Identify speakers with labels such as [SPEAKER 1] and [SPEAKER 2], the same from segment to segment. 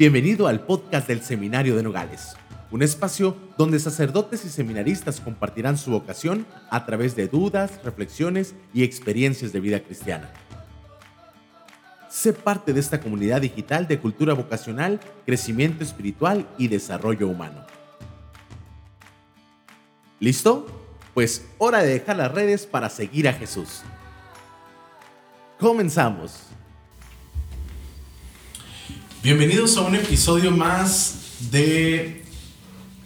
[SPEAKER 1] Bienvenido al podcast del Seminario de Nogales, un espacio donde sacerdotes y seminaristas compartirán su vocación a través de dudas, reflexiones y experiencias de vida cristiana. Sé parte de esta comunidad digital de cultura vocacional, crecimiento espiritual y desarrollo humano. ¿Listo? Pues hora de dejar las redes para seguir a Jesús. Comenzamos. Bienvenidos a un episodio más de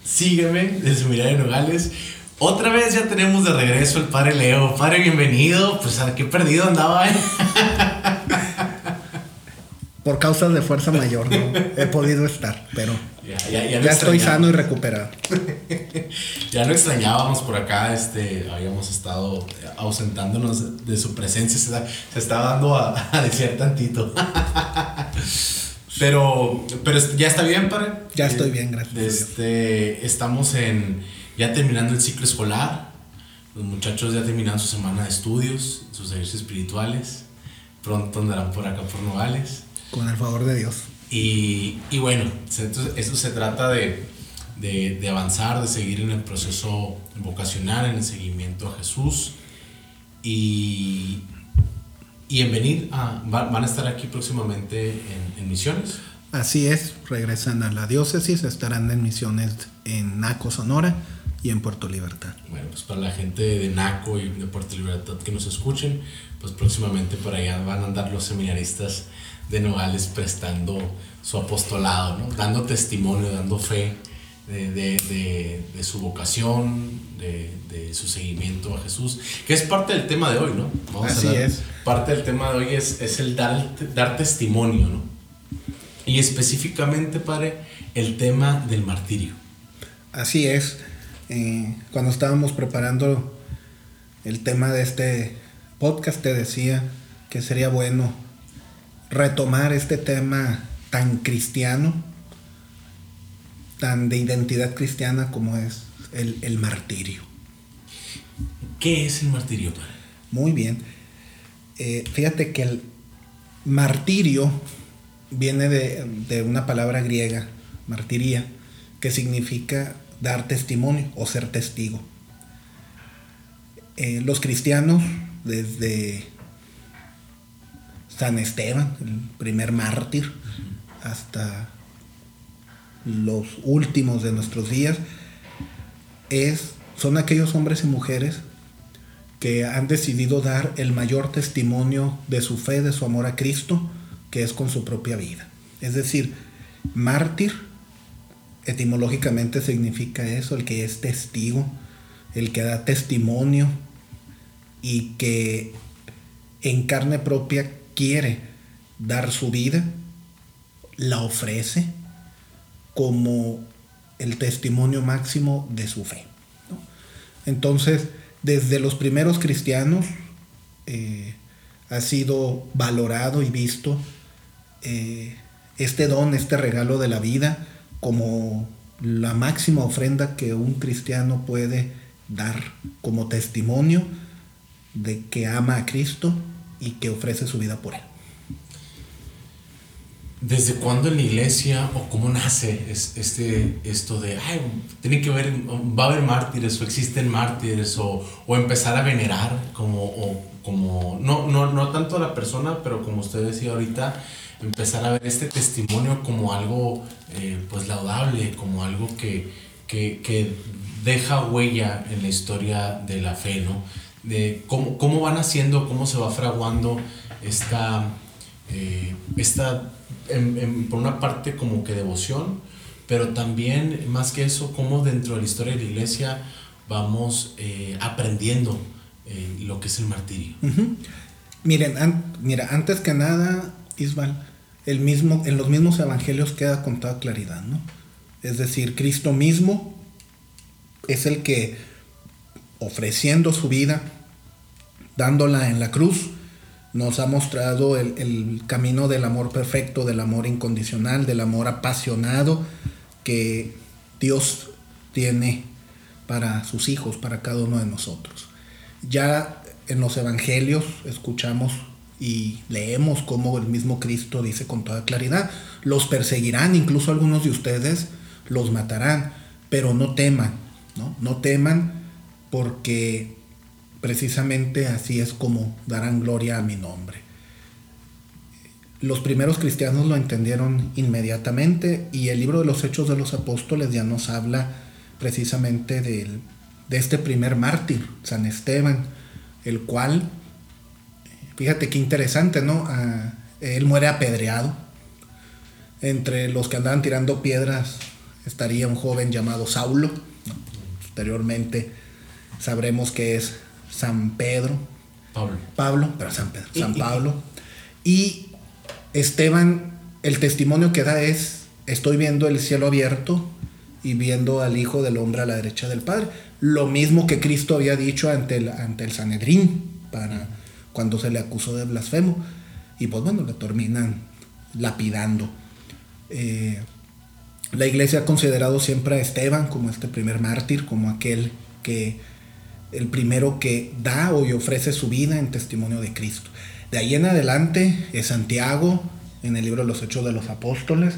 [SPEAKER 1] Sígueme de Seminario Nogales. Otra vez ya tenemos de regreso el padre Leo. Padre, bienvenido. Pues a qué perdido andaba. ¿eh?
[SPEAKER 2] Por causas de fuerza mayor no he podido estar, pero ya, estoy sano y recuperado.
[SPEAKER 1] ya lo extrañábamos por acá, este, habíamos estado ausentándonos de su presencia, se, estaba dando a, a decir tantito. Pero, pero ya está bien, padre.
[SPEAKER 2] Ya estoy bien, gracias.
[SPEAKER 1] Este, estamos en ya terminando el ciclo escolar. Los muchachos ya terminaron su semana de estudios, sus ejercicios espirituales. Pronto andarán por acá por Nogales.
[SPEAKER 2] Con el favor de Dios.
[SPEAKER 1] Y, y bueno, esto se trata de, de, de, avanzar, de seguir en el proceso vocacional, en el seguimiento a Jesús. Y, y en venir, a, van a estar aquí próximamente en, en, misiones.
[SPEAKER 2] Así es, regresan a la diócesis, estarán en misiones en Naco, Sonora y en Puerto Libertad.
[SPEAKER 1] Bueno, pues para la gente de Naco y de Puerto Libertad que nos escuchen, pues próximamente por allá van a andar los seminaristas de Nogales prestando su apostolado, ¿no? dando testimonio, dando fe de, de, de, su vocación, de, su seguimiento a Jesús, que es parte del tema de hoy, ¿no?
[SPEAKER 2] Así es.
[SPEAKER 1] Parte del tema de hoy es, es el dar, dar testimonio, ¿no? Y específicamente, Padre, el tema del martirio.
[SPEAKER 2] Así es. Eh, cuando estábamos preparando el tema de este podcast, te decía que sería bueno retomar este tema tan cristiano tan de identidad cristiana como es el, martirio.
[SPEAKER 1] ¿Qué es el martirio, padre?
[SPEAKER 2] Muy bien. Eh, fíjate que el martirio viene de, una palabra griega, martiría, que significa dar testimonio o ser testigo. Eh, los cristianos, desde San Esteban, el primer mártir, hasta los últimos de nuestros días, es, son aquellos hombres y mujeres que han decidido dar el mayor testimonio de su fe, de su amor a Cristo, que es con su propia vida. Es decir, mártir etimológicamente significa eso, el que es testigo, el que da testimonio y que en carne propia quiere dar su vida, la ofrece como el testimonio máximo de su fe. Entonces, desde los primeros cristianos eh, ha sido valorado y visto eh, este don, este regalo de la vida como la máxima ofrenda que un cristiano puede dar como testimonio de que ama a Cristo y que ofrece su vida por él.
[SPEAKER 1] ¿Desde cuándo en la iglesia o cómo nace este, esto de, ay, tiene que ver, va a haber mártires o existen mártires o, o empezar a venerar como, o, como no, no, no tanto a la persona, pero como usted decía ahorita, empezar a ver este testimonio como algo eh, pues laudable, como algo que, que, que, deja huella en la historia de la fe, ¿no? De cómo, cómo van haciendo, cómo se va fraguando esta, eh, esta por una parte como que devoción, pero también más que eso, como dentro de la historia de la iglesia vamos eh, aprendiendo eh, lo que es el martirio.
[SPEAKER 2] Miren, mira, antes que nada, Ismael, el mismo, en los mismos evangelios queda con toda claridad, ¿no? Es decir, Cristo mismo es el que ofreciendo su vida, dándola en la cruz, nos ha mostrado el, camino del amor perfecto, del amor incondicional, del amor apasionado que Dios tiene para sus hijos, para cada uno de nosotros. Ya en los evangelios escuchamos Y leemos como el mismo Cristo dice con toda claridad, los perseguirán, incluso algunos de ustedes los matarán, pero no teman, ¿no? No teman porque precisamente así es como darán gloria a mi nombre. Los primeros cristianos lo entendieron inmediatamente y el libro de los Hechos de los Apóstoles ya nos habla precisamente de este primer mártir, San Esteban, el cual, fíjate qué interesante, ¿no? Ah, él muere apedreado. Entre los que andaban tirando piedras estaría un joven llamado Saulo. Posteriormente sabremos que es San Pedro.
[SPEAKER 1] Pablo.
[SPEAKER 2] Pablo, pero San Pedro, San Pablo. Y Esteban, el testimonio que da es, estoy viendo el cielo abierto y viendo al Hijo del Hombre a la derecha del Padre. Lo mismo que Cristo había dicho ante el, ante el Sanedrín, para cuando se le acusó de blasfemo. Y pues bueno, le terminan lapidando. Eh, la iglesia ha considerado siempre a Esteban como este primer mártir, como aquel que, el primero que da o ofrece su vida en testimonio de Cristo. De ahí en adelante es Santiago, en el libro de los Hechos de los Apóstoles,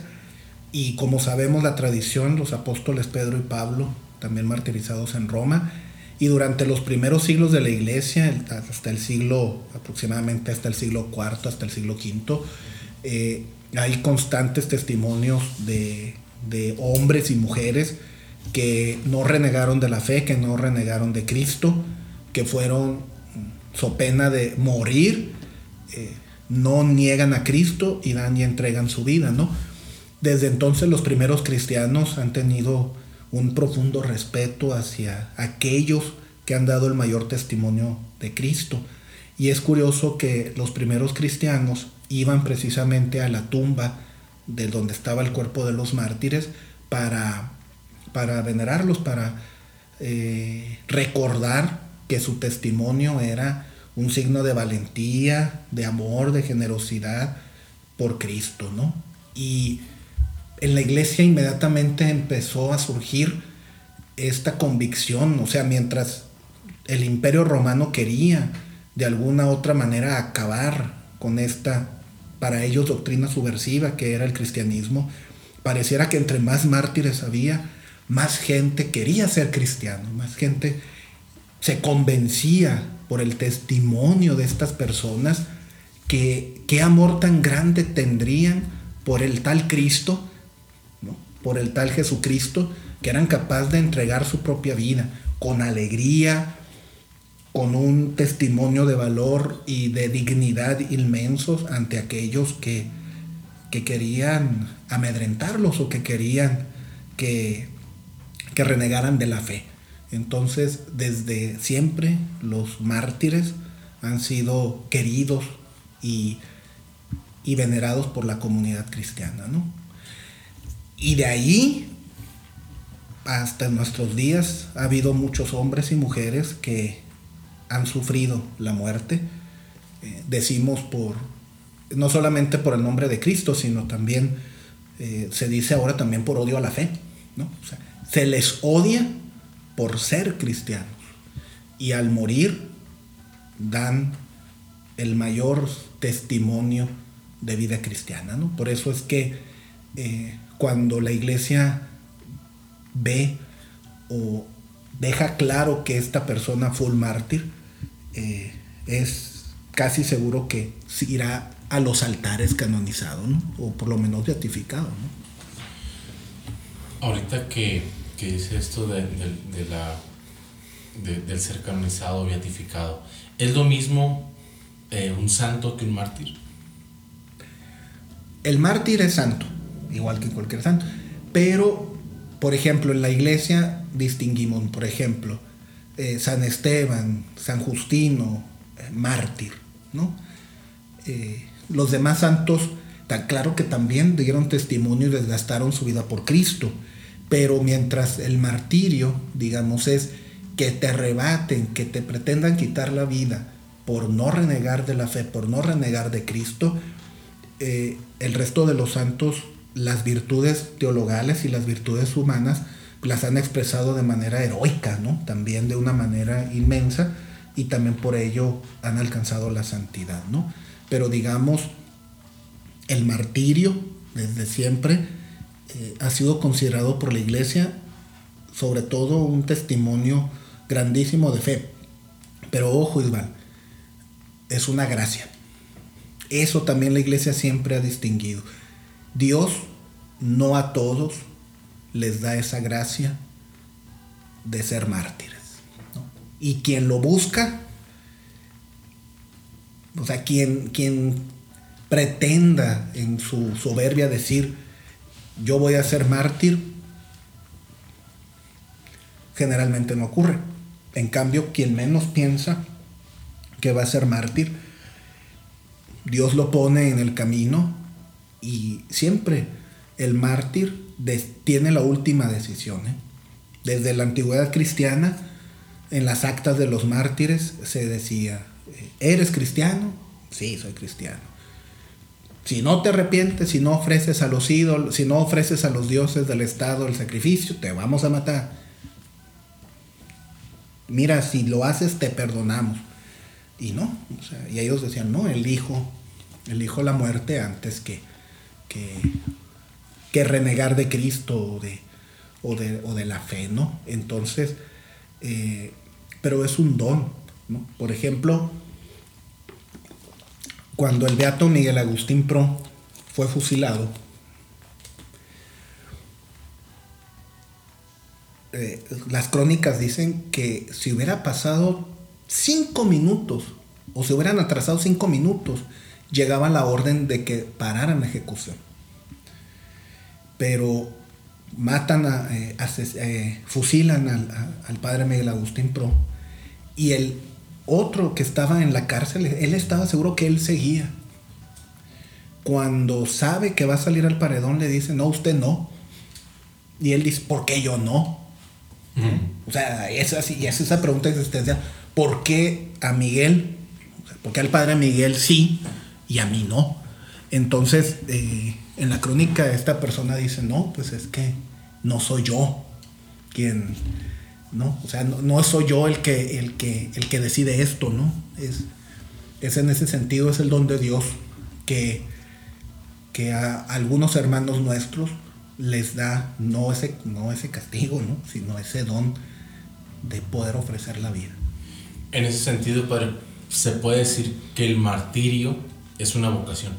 [SPEAKER 2] y como sabemos la tradición, los apóstoles Pedro y Pablo, también martirizados en Roma, y durante los primeros siglos de la iglesia, hasta el siglo, aproximadamente hasta el siglo IV, hasta el siglo V, eh, hay constantes testimonios de de hombres y mujeres que no renegaron de la fe, que no renegaron de Cristo, que fueron so pena de morir, eh, no niegan a Cristo y dan y entregan su vida, ¿no? Desde entonces los primeros cristianos han tenido un profundo respeto hacia aquellos que han dado el mayor testimonio de Cristo. Y es curioso que los primeros cristianos iban precisamente a la tumba de donde estaba el cuerpo de los mártires para, para venerarlos, para eh, recordar que su testimonio era un signo de valentía, de amor, de generosidad por Cristo, ¿no? Y en la iglesia inmediatamente empezó a surgir esta convicción, o sea, mientras el imperio romano quería de alguna otra manera acabar con esta para ellos doctrina subversiva que era el cristianismo, pareciera que entre más mártires había, más gente quería ser cristiano, más gente se convencía por el testimonio de estas personas que qué amor tan grande tendrían por el tal Cristo, por el tal Jesucristo, que eran capaces de entregar su propia vida con alegría, con un testimonio de valor y de dignidad inmensos ante aquellos que, que querían amedrentarlos o que querían que, que renegaran de la fe. Entonces, desde siempre los mártires han sido queridos y, y venerados por la comunidad cristiana. ¿no? Y de ahí hasta nuestros días ha habido muchos hombres y mujeres que han sufrido la muerte. Eh, decimos por, no solamente por el nombre de Cristo, sino también eh, se dice ahora también por odio a la fe. ¿no? Se les odia por ser cristianos. Y al morir dan el mayor testimonio de vida cristiana. ¿no? Por eso es que eh, cuando la iglesia ve o deja claro que esta persona fue un mártir, eh, es casi seguro que irá a los altares canonizado, o por lo menos beatificado.
[SPEAKER 1] Ahorita que, que, dice esto de, la, del ser canonizado beatificado, ¿es lo mismo eh, un santo que un mártir?
[SPEAKER 2] El mártir es santo, igual que cualquier santo, pero, por ejemplo, en la iglesia distinguimos, por ejemplo, eh, San Esteban, San Justino, eh, mártir, ¿no? Los demás santos, tan claro que también dieron testimonio y desgastaron su vida por Cristo, pero mientras el martirio, digamos, es que te arrebaten, que te pretendan quitar la vida por no renegar de la fe, por no renegar de Cristo, el resto de los santos, las virtudes teologales y las virtudes humanas, las han expresado de manera heroica, ¿no? También de una manera inmensa y también por ello han alcanzado la santidad, ¿no? pero digamos, el martirio desde siempre eh, ha sido considerado por la iglesia sobre todo un testimonio grandísimo de fe. Pero ojo, Isbal, es una gracia. Eso también la iglesia siempre ha distinguido. Dios no a todos les da esa gracia de ser mártires. Y quien lo busca, o sea, quien, quien pretenda en su soberbia decir, yo voy a ser mártir, generalmente no ocurre. En cambio, quien menos piensa que va a ser mártir, Dios lo pone en el camino y siempre el mártir tiene la última decisión. ¿eh? Desde la antigüedad cristiana, en las actas de los mártires se decía, ¿eres cristiano? Sí, soy cristiano. Si no te arrepientes, si no ofreces a los ídolos, si no ofreces a los dioses del Estado el sacrificio, te vamos a matar. Mira, si lo haces, te perdonamos. Y no, y ellos decían, no, elijo, elijo la muerte antes que, que, renegar de Cristo o de, o de, la fe, ¿no? Entonces, eh, pero es un don, ¿no? Por ejemplo, cuando el beato Miguel Agustín Pro fue fusilado, eh, las crónicas dicen que si hubiera pasado cinco minutos o se hubieran atrasado cinco minutos, llegaba la orden de que pararan la ejecución. Pero matan, a, eh, eh, fusilan al padre Miguel Agustín Pro y el otro que estaba en la cárcel, él estaba seguro que él seguía. Cuando sabe que va a salir al paredón, le dice, no, usted no. Y él dice, ¿por qué yo no? O sea, es así, es esa pregunta existencial. ¿Por qué a Miguel? ¿Por qué al padre Miguel sí y a mí no? Entonces, eh, en la crónica esta persona dice, no, pues es que no soy yo quien ¿no? O sea, no, soy yo el que, el, que, el que decide esto, ¿no? Es, es en ese sentido, es el don de Dios que, que a algunos hermanos nuestros les da no ese, no ese castigo, ¿no? Sino ese don de poder ofrecer la vida.
[SPEAKER 1] En ese sentido, Padre, se puede decir que el martirio es una vocación.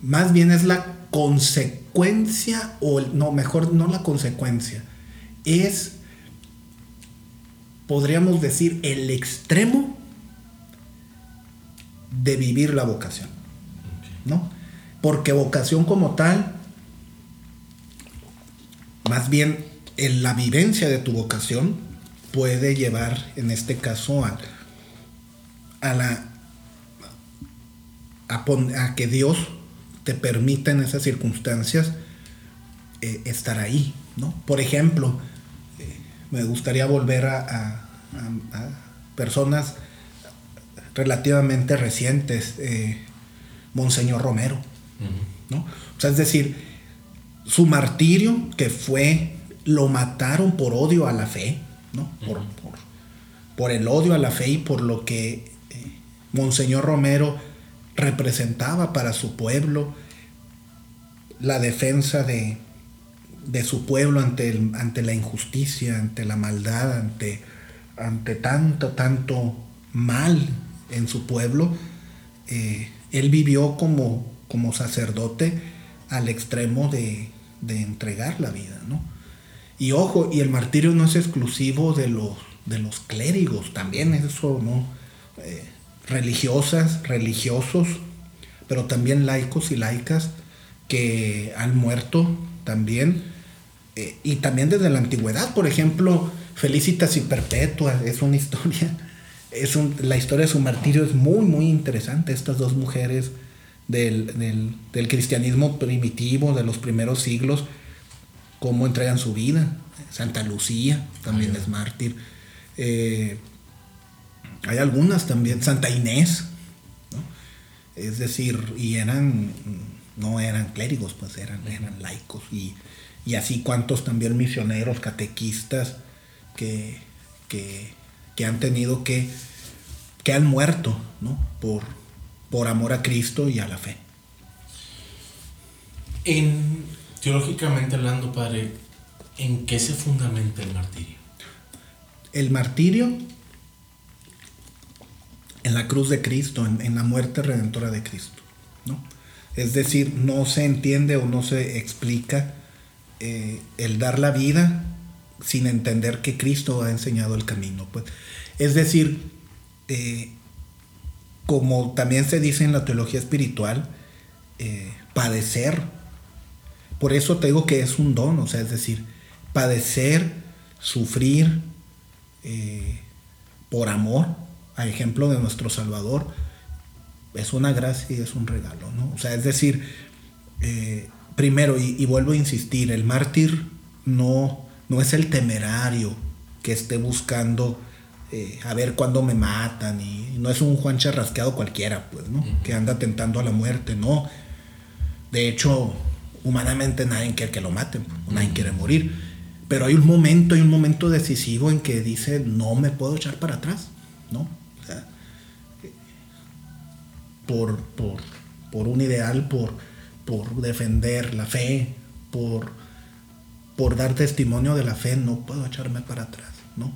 [SPEAKER 2] Más bien es la consecuencia, o no, mejor no la consecuencia, es, podríamos decir, el extremo de vivir la vocación. ¿No? Porque vocación como tal, más bien en la vivencia de tu vocación puede llevar, en este caso, a, a la a, que Dios te permita en esas circunstancias eh, estar ahí, ¿no? Por ejemplo, me gustaría volver a, personas relativamente recientes, eh, Monseñor Romero, ¿no? O sea, es decir, su martirio que fue, lo mataron por odio a la fe, ¿no? Por, por, el odio a la fe y por lo que eh, Monseñor Romero representaba para su pueblo, la defensa de, de su pueblo ante, el, ante la injusticia, ante la maldad, ante, ante tanto, tanto mal en su pueblo, eh, él vivió como, como sacerdote al extremo de, entregar la vida, ¿no? Y ojo, y el martirio no es exclusivo de los, de los clérigos, también eso, ¿no? Eh, religiosas, religiosos, pero también laicos y laicas que han muerto también eh, y también desde la antigüedad, por ejemplo, Felicitas y Perpetua es una historia, es la historia de su martirio es muy, muy interesante. Estas dos mujeres del, cristianismo primitivo, de los primeros siglos, cómo entregan su vida. Santa Lucía también es mártir. Eh, hay algunas también, Santa Inés, es decir, y eran, no eran clérigos, pues eran, eran laicos y y así cuantos también misioneros, catequistas que, que, han tenido que, que han muerto, ¿no? Por, por amor a Cristo y a la fe.
[SPEAKER 1] En, teológicamente hablando, Padre, ¿en qué se fundamenta el martirio?
[SPEAKER 2] El martirio en la cruz de Cristo, en, la muerte redentora de Cristo, ¿no? Es decir, no se entiende o no se explica eh, el dar la vida sin entender que Cristo ha enseñado el camino. Pues. Es decir, eh, como también se dice en la teología espiritual, eh, padecer. Por eso te digo que es un don, o sea, es decir, padecer, sufrir por amor, a ejemplo de nuestro Salvador, es una gracia y es un regalo, ¿no? O sea, es decir, primero, y, y, vuelvo a insistir, el mártir no, no es el temerario que esté buscando eh, a ver cuándo me matan y no es un Juan charrasqueado cualquiera, pues, ¿no? Que anda tentando a la muerte, no. De hecho, humanamente nadie quiere que lo maten, nadie quiere morir. Pero hay un momento, hay un momento decisivo en que dice, no me puedo echar para atrás, ¿no? O sea, por, por, por un ideal, por, por defender la fe, por, por dar testimonio de la fe, no puedo echarme para atrás, ¿no?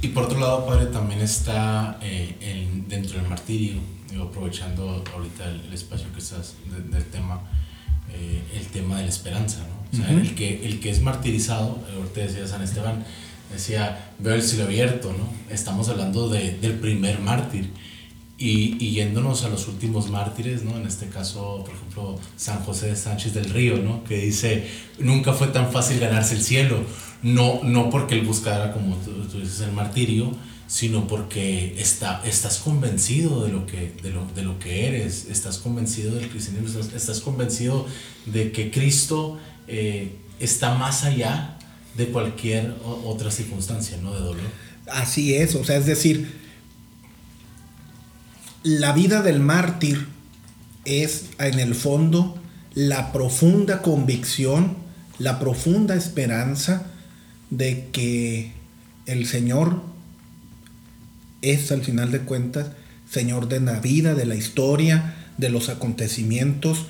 [SPEAKER 1] Y por otro lado, padre, también está eh, dentro del martirio, aprovechando ahorita el, espacio que estás del tema, eh, el tema de la esperanza, ¿no? O sea, el, que, el que es martirizado, ahorita decía San Esteban, decía, veo el cielo abierto, ¿no? Estamos hablando de, del primer mártir. Y, y, yéndonos a los últimos mártires, ¿no? En este caso, por ejemplo, San José de Sánchez del Río, ¿no? Que dice, nunca fue tan fácil ganarse el cielo no, no porque él buscara, como tú, dices, el martirio, sino porque está, estás convencido de lo, que, de, lo, de lo que eres, estás convencido del cristianismo, estás, convencido de que Cristo eh, está más allá de cualquier otra circunstancia, ¿no? De dolor.
[SPEAKER 2] Así es, o sea, es decir, la vida del mártir es en el fondo la profunda convicción, la profunda esperanza de que el Señor es al final de cuentas Señor de la vida, de la historia, de los acontecimientos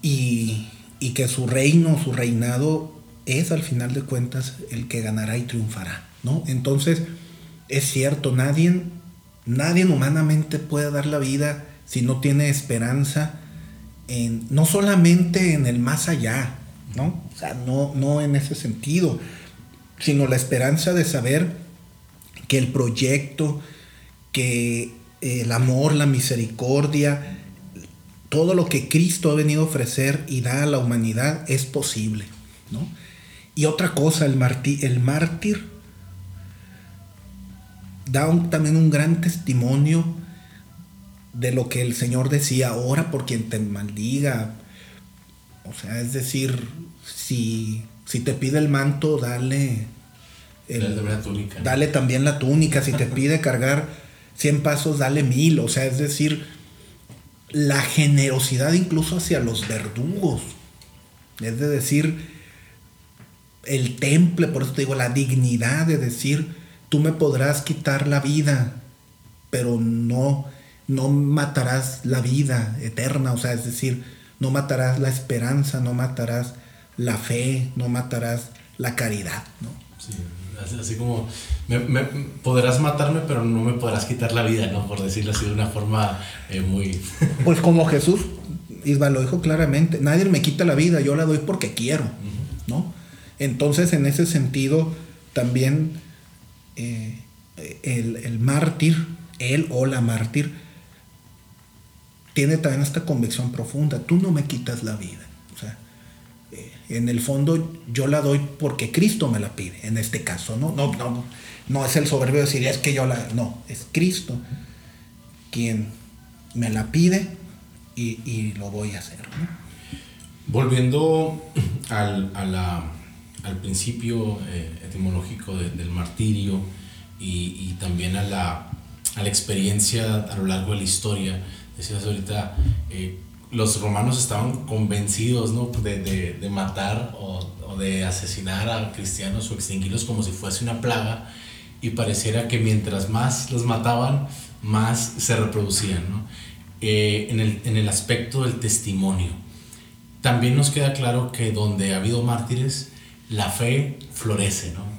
[SPEAKER 2] y, que su reino, su reinado es al final de cuentas el que ganará y triunfará, ¿no? Entonces, es cierto, nadie, nadie humanamente puede dar la vida si no tiene esperanza en, no solamente en el más allá, ¿no? O sea, no, no en ese sentido, sino la esperanza de saber que el proyecto, que eh, el amor, la misericordia, todo lo que Cristo ha venido a ofrecer y da a la humanidad es posible, ¿no? Y otra cosa, el, el mártir da también un gran testimonio de lo que el Señor decía, ora por quien te maldiga, o sea, es decir, si, si te pide el manto, dale. dale también la túnica. Si te pide cargar 100 pasos, dale mil. O sea, es decir, la generosidad incluso hacia los verdugos. Es de decir, el temple, por eso te digo, la dignidad de decir, tú me podrás quitar la vida, pero no, no matarás la vida eterna. O sea, es decir, no matarás la esperanza, no matarás la fe, no matarás la caridad, ¿no?
[SPEAKER 1] Sí, así, como podrás matarme, pero no me podrás quitar la vida, ¿no? Por decirlo así de una forma eh, muy...
[SPEAKER 2] pues como Jesús, Isma lo dijo claramente, nadie me quita la vida, yo la doy porque quiero, ¿no? Entonces, en ese sentido, también eh, el, el mártir, él o la mártir, tiene también esta convicción profunda, tú no me quitas la vida. Eh, en el fondo yo la doy porque Cristo me la pide, en este caso, ¿no? No, no, no es el soberbio decir, es que yo la... No, es Cristo quien me la pide y, lo voy a hacer.
[SPEAKER 1] Volviendo al, al principio eh, etimológico del martirio y, y también a la, a la experiencia a lo largo de la historia, decías ahorita, eh, los romanos estaban convencidos ¿no? de, de, de matar o, o, de asesinar a cristianos o extinguirlos como si fuese una plaga. y pareciera que mientras más los mataban, más se reproducían, eh, en, el, en el aspecto del testimonio. También nos queda claro que donde ha habido mártires, la fe florece, ¿no?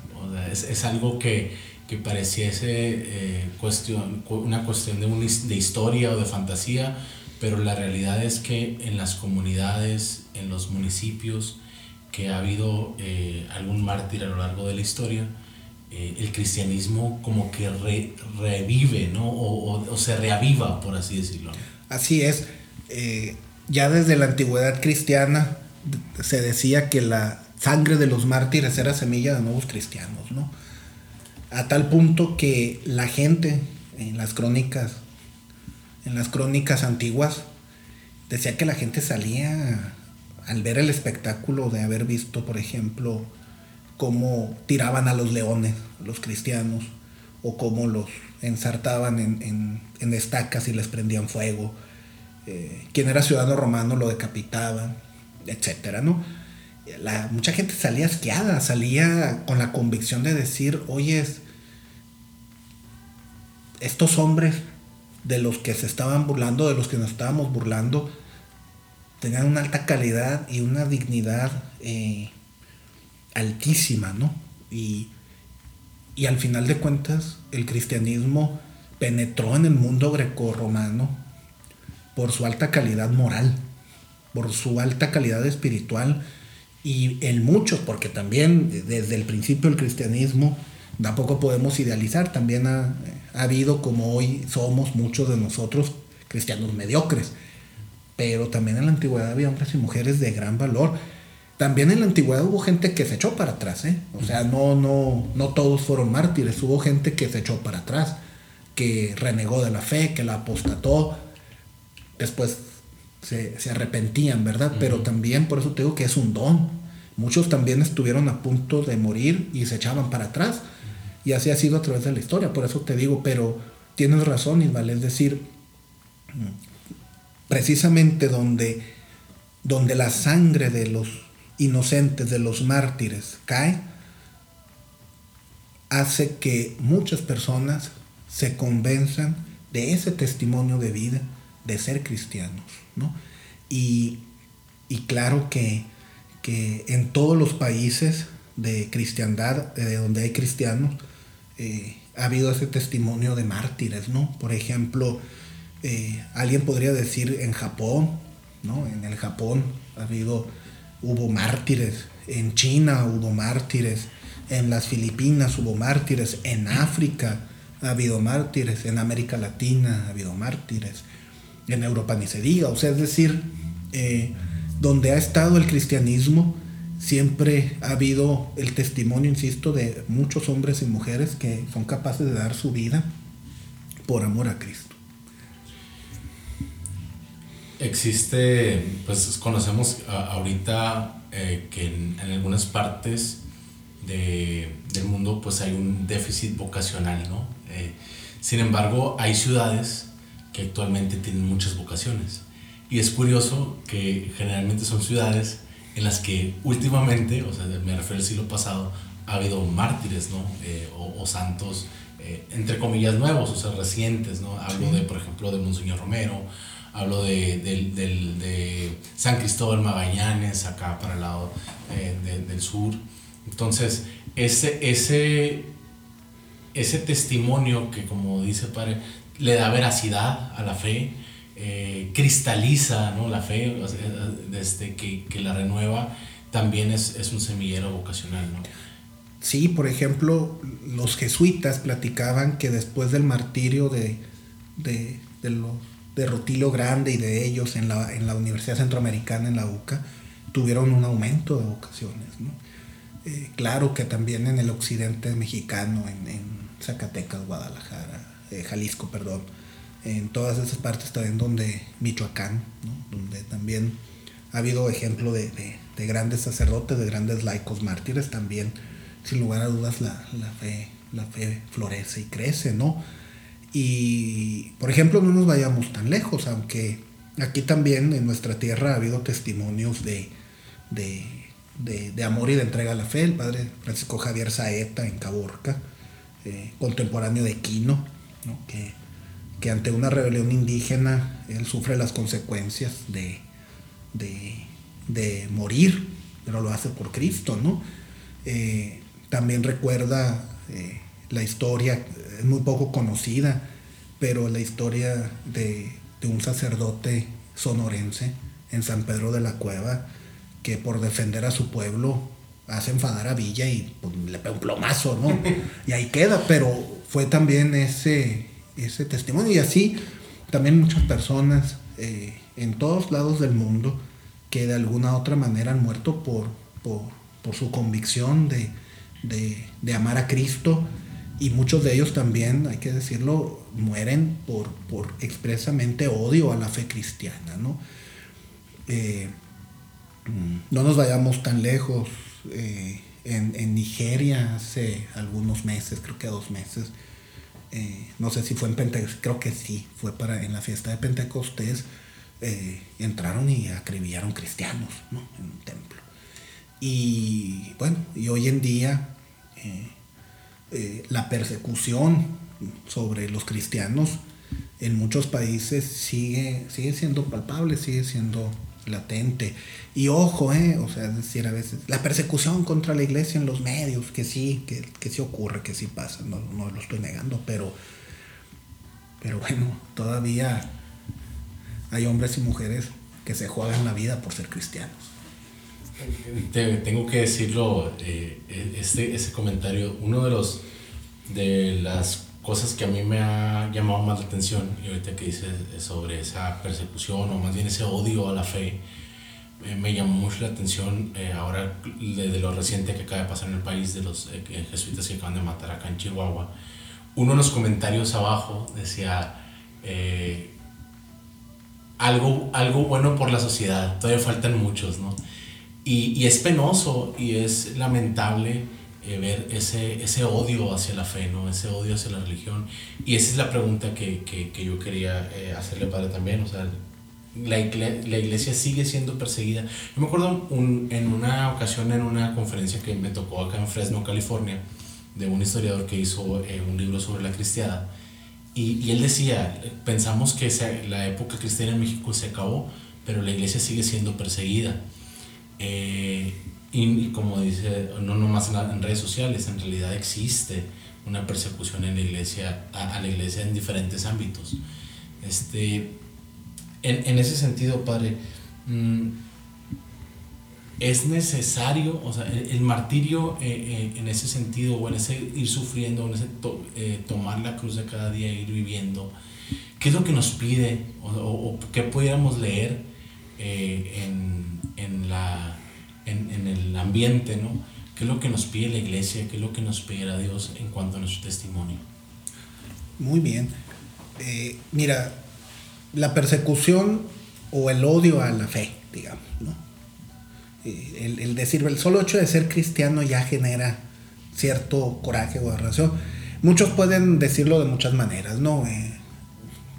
[SPEAKER 1] es, es, algo que, que pareciese eh, cuestión, una cuestión de, de historia o de fantasía, pero la realidad es que en las comunidades, en los municipios, que ha habido eh, algún mártir a lo largo de la historia, eh, el cristianismo como que revive, ¿no? O, o, se reaviva, por así decirlo.
[SPEAKER 2] Así es. Ya desde la antigüedad cristiana se decía que la sangre de los mártires era semilla de nuevos cristianos, ¿no? A tal punto que la gente en las crónicas, en las crónicas antiguas, decía que la gente salía al ver el espectáculo de haber visto, por ejemplo, cómo tiraban a los leones, los cristianos, o cómo los ensartaban en, estacas y les prendían fuego. Eh, quien era ciudadano romano lo decapitaban, etcétera, ¿no? La, mucha gente salía asqueada, salía con la convicción de decir, oye, estos hombres de los que se estaban burlando, de los que nos estábamos burlando, tenían una alta calidad y una dignidad eh, altísima, ¿no? Y, y al final de cuentas, el cristianismo penetró en el mundo grecorromano por su alta calidad moral, por su alta calidad espiritual y en muchos, porque también desde el principio el cristianismo tampoco podemos idealizar, también ha, ha habido como hoy somos muchos de nosotros cristianos mediocres pero también en la antigüedad había hombres y mujeres de gran valor. También en la antigüedad hubo gente que se echó para atrás, ¿eh? O sea, no, no, no todos fueron mártires, hubo gente que se echó para atrás, que renegó de la fe, que la apostató, después se, arrepentían, ¿verdad? Pero también, por eso te digo que es un don. Muchos también estuvieron a punto de morir y se echaban para atrás. Y así ha sido a través de la historia, por eso te digo, pero tienes razón, Ismael, es decir, precisamente donde, donde la sangre de los inocentes, de los mártires, cae, hace que muchas personas se convenzan de ese testimonio de vida, de ser cristianos. Y, claro que, en todos los países de cristiandad, de donde hay cristianos, eh, ha habido ese testimonio de mártires, ¿no? Por ejemplo, eh, alguien podría decir en Japón, ¿no? En el Japón ha habido, hubo mártires, en China hubo mártires, en las Filipinas hubo mártires, en África ha habido mártires, en América Latina ha habido mártires, en Europa ni se diga, o sea, es decir, eh, donde ha estado el cristianismo, siempre ha habido el testimonio, insisto, de muchos hombres y mujeres que son capaces de dar su vida por amor a Cristo.
[SPEAKER 1] Existe, pues conocemos ahorita eh, que en, algunas partes de, del mundo pues hay un déficit vocacional, ¿no? Eh, sin embargo, hay ciudades que actualmente tienen muchas vocaciones. Y es curioso que generalmente son ciudades en las que últimamente, o sea, me refiero al siglo pasado, ha habido mártires, ¿no? Eh, o, santos, entre comillas, nuevos, o sea, recientes, ¿no? Hablo de, por ejemplo, de Monseñor Romero, hablo de, de, San Cristóbal Magallanes, acá para el lado eh, del sur. Entonces, ese, ese, ese testimonio que, como dice padre, le da veracidad a la fe, eh, cristaliza ¿no? la fe, desde que, que, la renueva, también es, es un semillero vocacional. ¿no?
[SPEAKER 2] Sí, por ejemplo, los jesuitas platicaban que después del martirio de, de, de los Rutilo Grande y de ellos en la, en la Universidad Centroamericana, en la UCA, tuvieron un aumento de vocaciones. Eh, claro que también en el occidente mexicano, en, Zacatecas, Guadalajara, eh, Jalisco, perdón, en todas esas partes también donde Michoacán, donde también ha habido ejemplo de, grandes sacerdotes, de grandes laicos mártires, también sin lugar a dudas la, la, fe, la fe florece y crece, ¿no? Y, por ejemplo, no nos vayamos tan lejos, aunque aquí también en nuestra tierra ha habido testimonios de, de, amor y de entrega a la fe. El padre Francisco Javier Saeta en Caborca, eh, contemporáneo de Quino, que, que, ante una rebelión indígena él sufre las consecuencias de, de, morir, pero lo hace por Cristo. ¿no? Eh, también recuerda eh, la historia, es muy poco conocida, pero la historia de, de un sacerdote sonorense en San Pedro de la Cueva, que por defender a su pueblo hace enfadar a Villa y pues, le pega un plomazo, ¿no? y ahí queda, pero fue también ese, ese testimonio. Y así también muchas personas eh, en todos lados del mundo que de alguna otra manera han muerto por, por, su convicción de, de, amar a Cristo. Y muchos de ellos también, hay que decirlo, mueren por, por expresamente odio a la fe cristiana, ¿no? Eh, no nos vayamos tan lejos. Eh, en, Nigeria hace algunos meses, creo que dos meses, eh, no sé si fue en Pentecostés, creo que sí, fue para en la fiesta de Pentecostés, entraron y acribillaron cristianos en un templo. Y bueno, y hoy en día la persecución sobre los cristianos en muchos países sigue, sigue siendo palpable, sigue siendo latente. Y ojo, eh, o sea, decir, a veces, la persecución contra la iglesia en los medios, que sí, que, que sí ocurre, que sí pasa, no, no lo estoy negando, pero, pero bueno, todavía hay hombres y mujeres que se juegan la vida por ser cristianos.
[SPEAKER 1] tengo que decirlo, eh, este, ese comentario, uno de los de las cosas que a mí me ha llamado más la atención, y ahorita que dices sobre esa persecución o más bien ese odio a la fe, eh, me llamó mucho la atención eh, ahora de, lo reciente que acaba de pasar en el país, de los eh, jesuitas que acaban de matar acá en Chihuahua. Uno de los comentarios abajo decía, algo, algo bueno por la sociedad, todavía faltan muchos, ¿no? Y, y es penoso y es lamentable eh, ver ese, ese odio hacia la fe, ¿no? ese odio hacia la religión. Y esa es la pregunta que, que, que yo quería eh, hacerle padre también. O sea, la, la, iglesia sigue siendo perseguida. Yo me acuerdo un, en una ocasión, en una conferencia que me tocó acá en Fresno, California, de un historiador que hizo eh, un libro sobre la cristiada. Y, y él decía, pensamos que la época cristiana en México se acabó, pero la iglesia sigue siendo perseguida. Eh, y, como dice, no nomás en, redes sociales, en realidad existe una persecución en la iglesia, a, la iglesia en diferentes ámbitos. Este, en, en ese sentido, Padre, mm, es necesario, o sea, el, martirio eh, eh, en ese sentido, o en ese ir sufriendo, en ese eh, tomar la cruz de cada día, ir viviendo, ¿qué es lo que nos pide o, o, qué pudiéramos leer en, en la en, en, el ambiente, ¿no? ¿Qué es lo que nos pide la iglesia? ¿Qué es lo que nos a Dios en cuanto a nuestro testimonio?
[SPEAKER 2] Muy bien. Eh, mira, la persecución o el odio a la fe, digamos, ¿no? Eh, el, el, decir, el solo hecho de ser cristiano ya genera cierto coraje o aberración. Muchos pueden decirlo de muchas maneras, ¿no? Eh,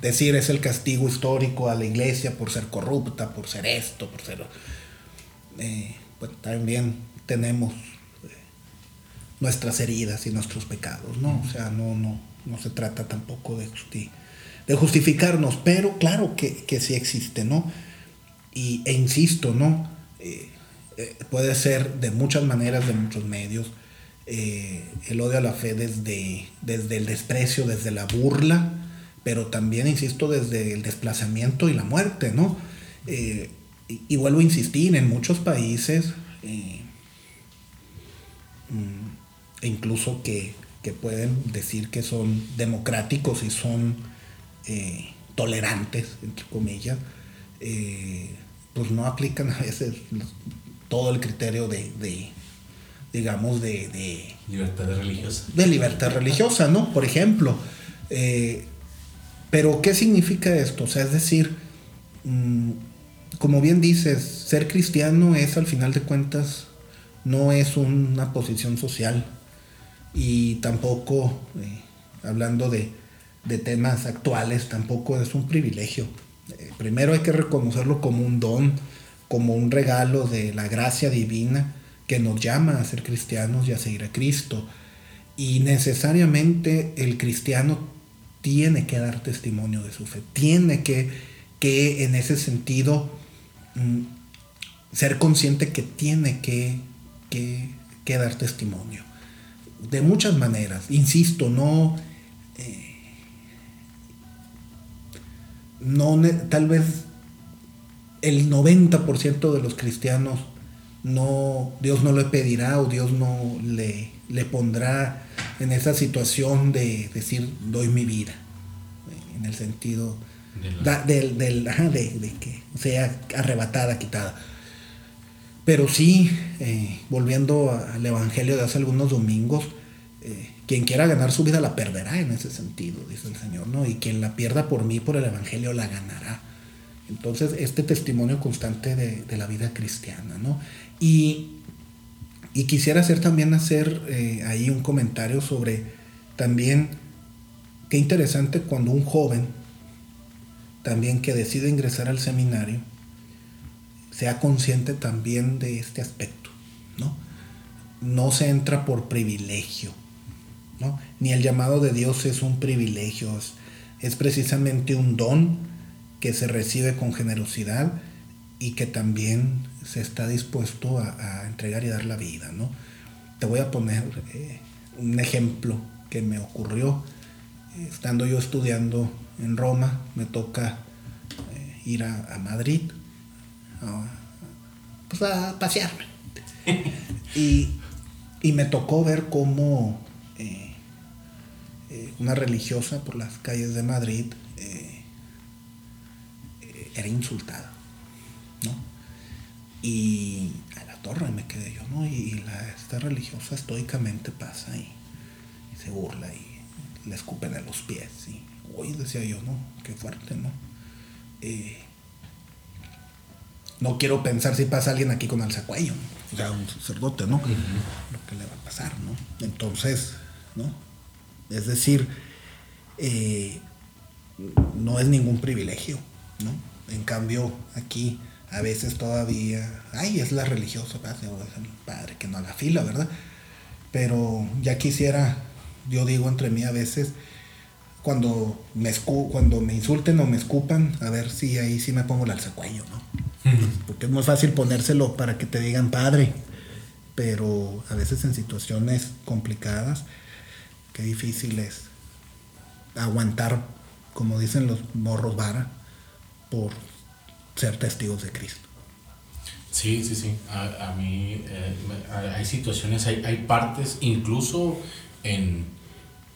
[SPEAKER 2] decir es el castigo histórico a la iglesia por ser corrupta, por ser esto, por ser... Eh, pues también tenemos eh, nuestras heridas y nuestros pecados, ¿no? O sea, no, no, no se trata tampoco de, de justificarnos, pero claro que, que, sí existe, ¿no? Y, e insisto, ¿no? Eh, eh, puede ser de muchas maneras, de muchos medios, el odio a la fe desde, desde el desprecio, desde la burla, pero también, insisto, desde el desplazamiento y la muerte, ¿no? Y, vuelvo a insistir, en muchos países, eh, mm, e incluso que, pueden decir que son democráticos y son eh, tolerantes, entre comillas, eh, pues no aplican a veces todo el criterio de, digamos, de,
[SPEAKER 1] Libertad religiosa.
[SPEAKER 2] De libertad religiosa, ¿no? Por ejemplo. pero, ¿qué significa esto? O sea, es decir, mm, como bien dices, ser cristiano es al final de cuentas, no es una posición social y tampoco, eh, hablando de, temas actuales, tampoco es un privilegio. Eh, primero hay que reconocerlo como un don, como un regalo de la gracia divina que nos llama a ser cristianos y a seguir a Cristo. Y necesariamente el cristiano tiene que dar testimonio de su fe, tiene que, que en ese sentido mm, ser consciente que tiene que, que, dar testimonio. De muchas maneras, insisto, no... Eh, no tal vez el 90% de los cristianos no Dios no le pedirá o Dios no le, le pondrá en esa situación de decir doy mi vida en el sentido del, de, que sea arrebatada quitada. Pero sí eh, volviendo al evangelio de hace algunos domingos eh, quien quiera ganar su vida la perderá en ese sentido dice el señor no y quien la pierda por mí por el evangelio la ganará. Entonces, este testimonio constante de, la vida cristiana, ¿no? Y, quisiera hacer también hacer eh, ahí un comentario sobre también qué interesante cuando un joven también que decide ingresar al seminario sea consciente también de este aspecto, ¿no? No se entra por privilegio, ¿no? Ni el llamado de Dios es un privilegio, es precisamente un don que se recibe con generosidad y que también se está dispuesto a, entregar y dar la vida. ¿no? Te voy a poner eh, un ejemplo que me ocurrió. Estando yo estudiando en Roma, me toca eh, ir a, Madrid a, pues a pasearme. y, me tocó ver cómo eh, una religiosa por las calles de Madrid era insultada, ¿no? Y a la torre me quedé yo, ¿no? Y la, esta religiosa estoicamente pasa y, se burla y le escupen a los pies. Y, uy, decía yo, ¿no? Qué fuerte, ¿no? Eh, no quiero pensar si pasa alguien aquí con alzacuello, ¿no? o sea, un sacerdote, ¿no? Lo que le va a pasar, ¿no? Entonces, ¿no? Es decir, eh, no es ningún privilegio, ¿no? En cambio, aquí a veces todavía, ay, es la religiosa, es el padre que no la fila, ¿verdad? Pero ya quisiera, yo digo entre mí a veces, cuando me, cuando me insulten o me escupan, a ver si ahí sí me pongo el alzacuello, ¿no? Porque es muy fácil ponérselo para que te digan padre, pero a veces en situaciones complicadas, qué difícil es aguantar, como dicen los morros vara, por ser testigos de Cristo.
[SPEAKER 1] Sí, sí, sí. A, mí eh, hay situaciones, hay, hay partes, incluso en,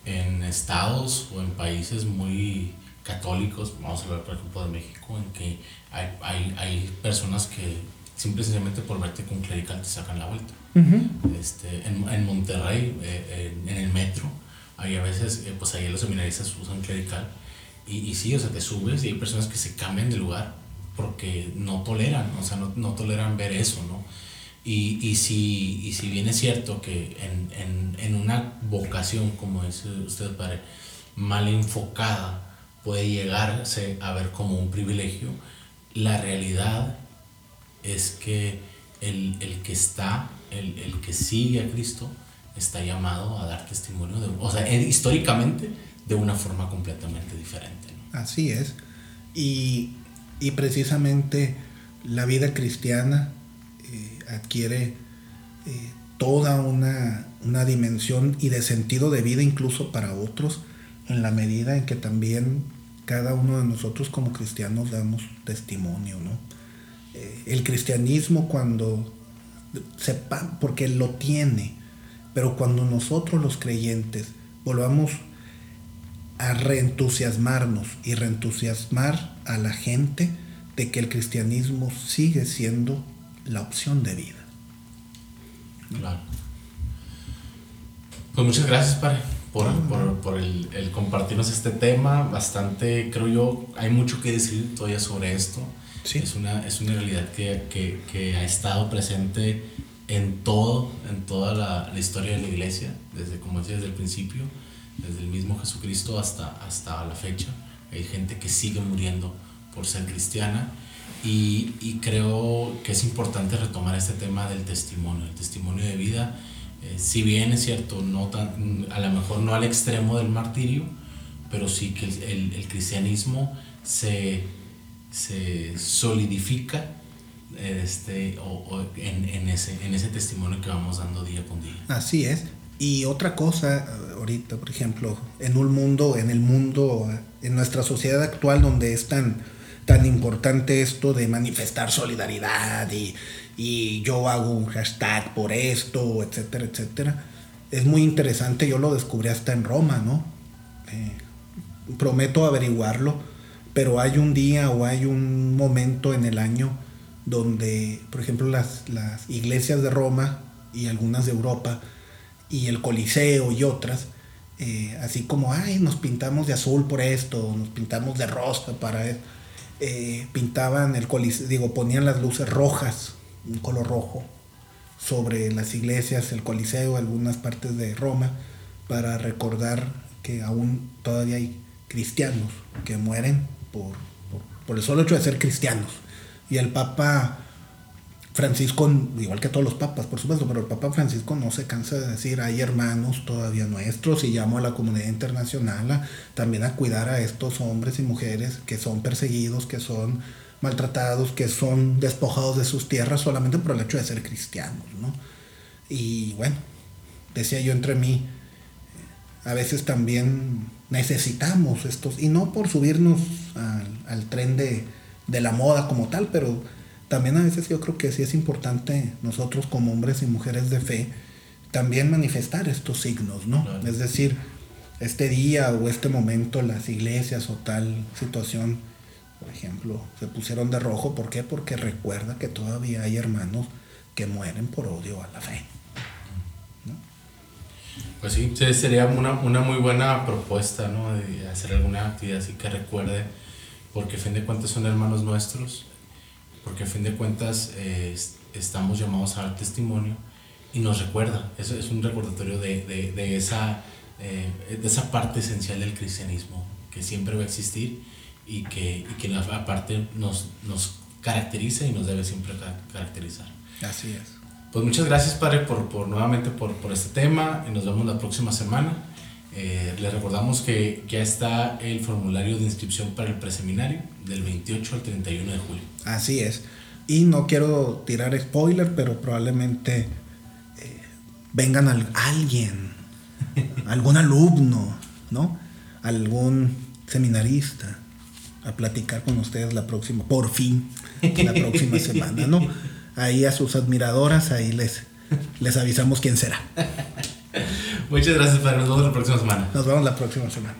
[SPEAKER 1] en, estados o en países muy católicos, vamos a hablar por ejemplo de México, en que hay, hay, hay personas que simplemente por verte con clerical te sacan la vuelta. este, en, en, Monterrey, eh, en, el metro, hay a veces, eh, pues ahí los seminaristas usan clerical y, y, sí, o sea, te subes y hay personas que se cambian de lugar porque no toleran, o sea, no, no toleran ver eso, ¿no? Y, y, si, y si bien es cierto que en, en, en una vocación, como dice usted, padre, mal enfocada, puede llegarse a ver como un privilegio, la realidad es que el, el que está, el, el, que sigue a Cristo, está llamado a dar testimonio, de, o sea, históricamente, de una forma completamente diferente.
[SPEAKER 2] Así es. Y, precisamente la vida cristiana adquiere eh, toda una, dimensión y de sentido de vida incluso para otros en la medida en que también cada uno de nosotros como cristianos damos testimonio, ¿no? Eh, el cristianismo cuando sepa, porque lo tiene, pero cuando nosotros los creyentes volvamos a reentusiasmarnos y reentusiasmar a la gente de que el cristianismo sigue siendo la opción de vida.
[SPEAKER 1] Claro. Pues muchas gracias, Padre, por, por, el, compartirnos este tema. Bastante, creo yo, hay mucho que decir todavía sobre esto. Sí. Es, una, es una realidad que, que, que, ha estado presente en todo, en toda la, la historia de la iglesia, desde, como decía, desde el principio desde el mismo Jesucristo hasta, hasta la fecha. Hay gente que sigue muriendo por ser cristiana y, y, creo que es importante retomar este tema del testimonio, el testimonio de vida Eh, si bien es cierto, no tan, a lo mejor no al extremo del martirio, pero sí que el, el cristianismo se, se solidifica este, o, en, en, ese, en ese testimonio que vamos dando día con día.
[SPEAKER 2] Así es. Y otra cosa, ahorita, por ejemplo, en un mundo, en el mundo, en nuestra sociedad actual donde es tan, tan importante esto de manifestar solidaridad y, y yo hago un hashtag por esto, etcétera, etcétera, es muy interesante, yo lo descubrí hasta en Roma, ¿no? Eh, prometo averiguarlo, pero hay un día o hay un momento en el año donde, por ejemplo, las, las iglesias de Roma y algunas de Europa y el Coliseo y otras, eh, así como, ay, nos pintamos de azul por esto, nos pintamos de rosa para eh, pintaban el Coliseo, digo, ponían las luces rojas, un color rojo, sobre las iglesias, el Coliseo, algunas partes de Roma, para recordar que aún todavía hay cristianos que mueren por, por el solo hecho de ser cristianos. Y el Papa Francisco, igual que todos los papas, por supuesto, pero el Papa Francisco no se cansa de decir, hay hermanos todavía nuestros y llamo a la comunidad internacional también a cuidar a estos hombres y mujeres que son perseguidos, que son maltratados, que son despojados de sus tierras solamente por el hecho de ser cristianos, ¿no? Y bueno, decía yo entre mí, a veces también necesitamos estos, y no por subirnos al, tren de la moda como tal, pero también a veces yo creo que sí es importante nosotros como hombres y mujeres de fe también manifestar estos signos, ¿no? Es decir, este día o este momento las iglesias o tal situación, por ejemplo, se pusieron de rojo, ¿por qué? Porque recuerda que todavía hay hermanos que mueren por odio a la fe.
[SPEAKER 1] Pues sí, sería una, una muy buena propuesta, ¿no? De hacer alguna actividad así que recuerde porque a fin de cuentas son hermanos nuestros, porque a fin de cuentas eh, estamos llamados a dar testimonio y nos recuerda, eso es un recordatorio de, de, de esa, eh, de esa parte esencial del cristianismo que siempre va a existir y que, y que la parte nos, nos caracteriza y nos debe siempre caracterizar.
[SPEAKER 2] Así es.
[SPEAKER 1] Pues muchas gracias, Padre, por, por nuevamente por, por este tema y nos vemos la próxima semana. Eh, les recordamos que ya está el formulario de inscripción para el preseminario del 28 al 31 de julio.
[SPEAKER 2] Así es. Y no quiero tirar spoiler, pero probablemente eh, vengan alguien, algún alumno, ¿no? Algún seminarista a platicar con ustedes la próxima, por fin, la próxima semana, ¿no? Ahí a sus admiradoras, ahí les, les avisamos quién será.
[SPEAKER 1] Muchas gracias, Padre. Nos vemos la próxima semana.
[SPEAKER 2] Nos vemos la próxima semana.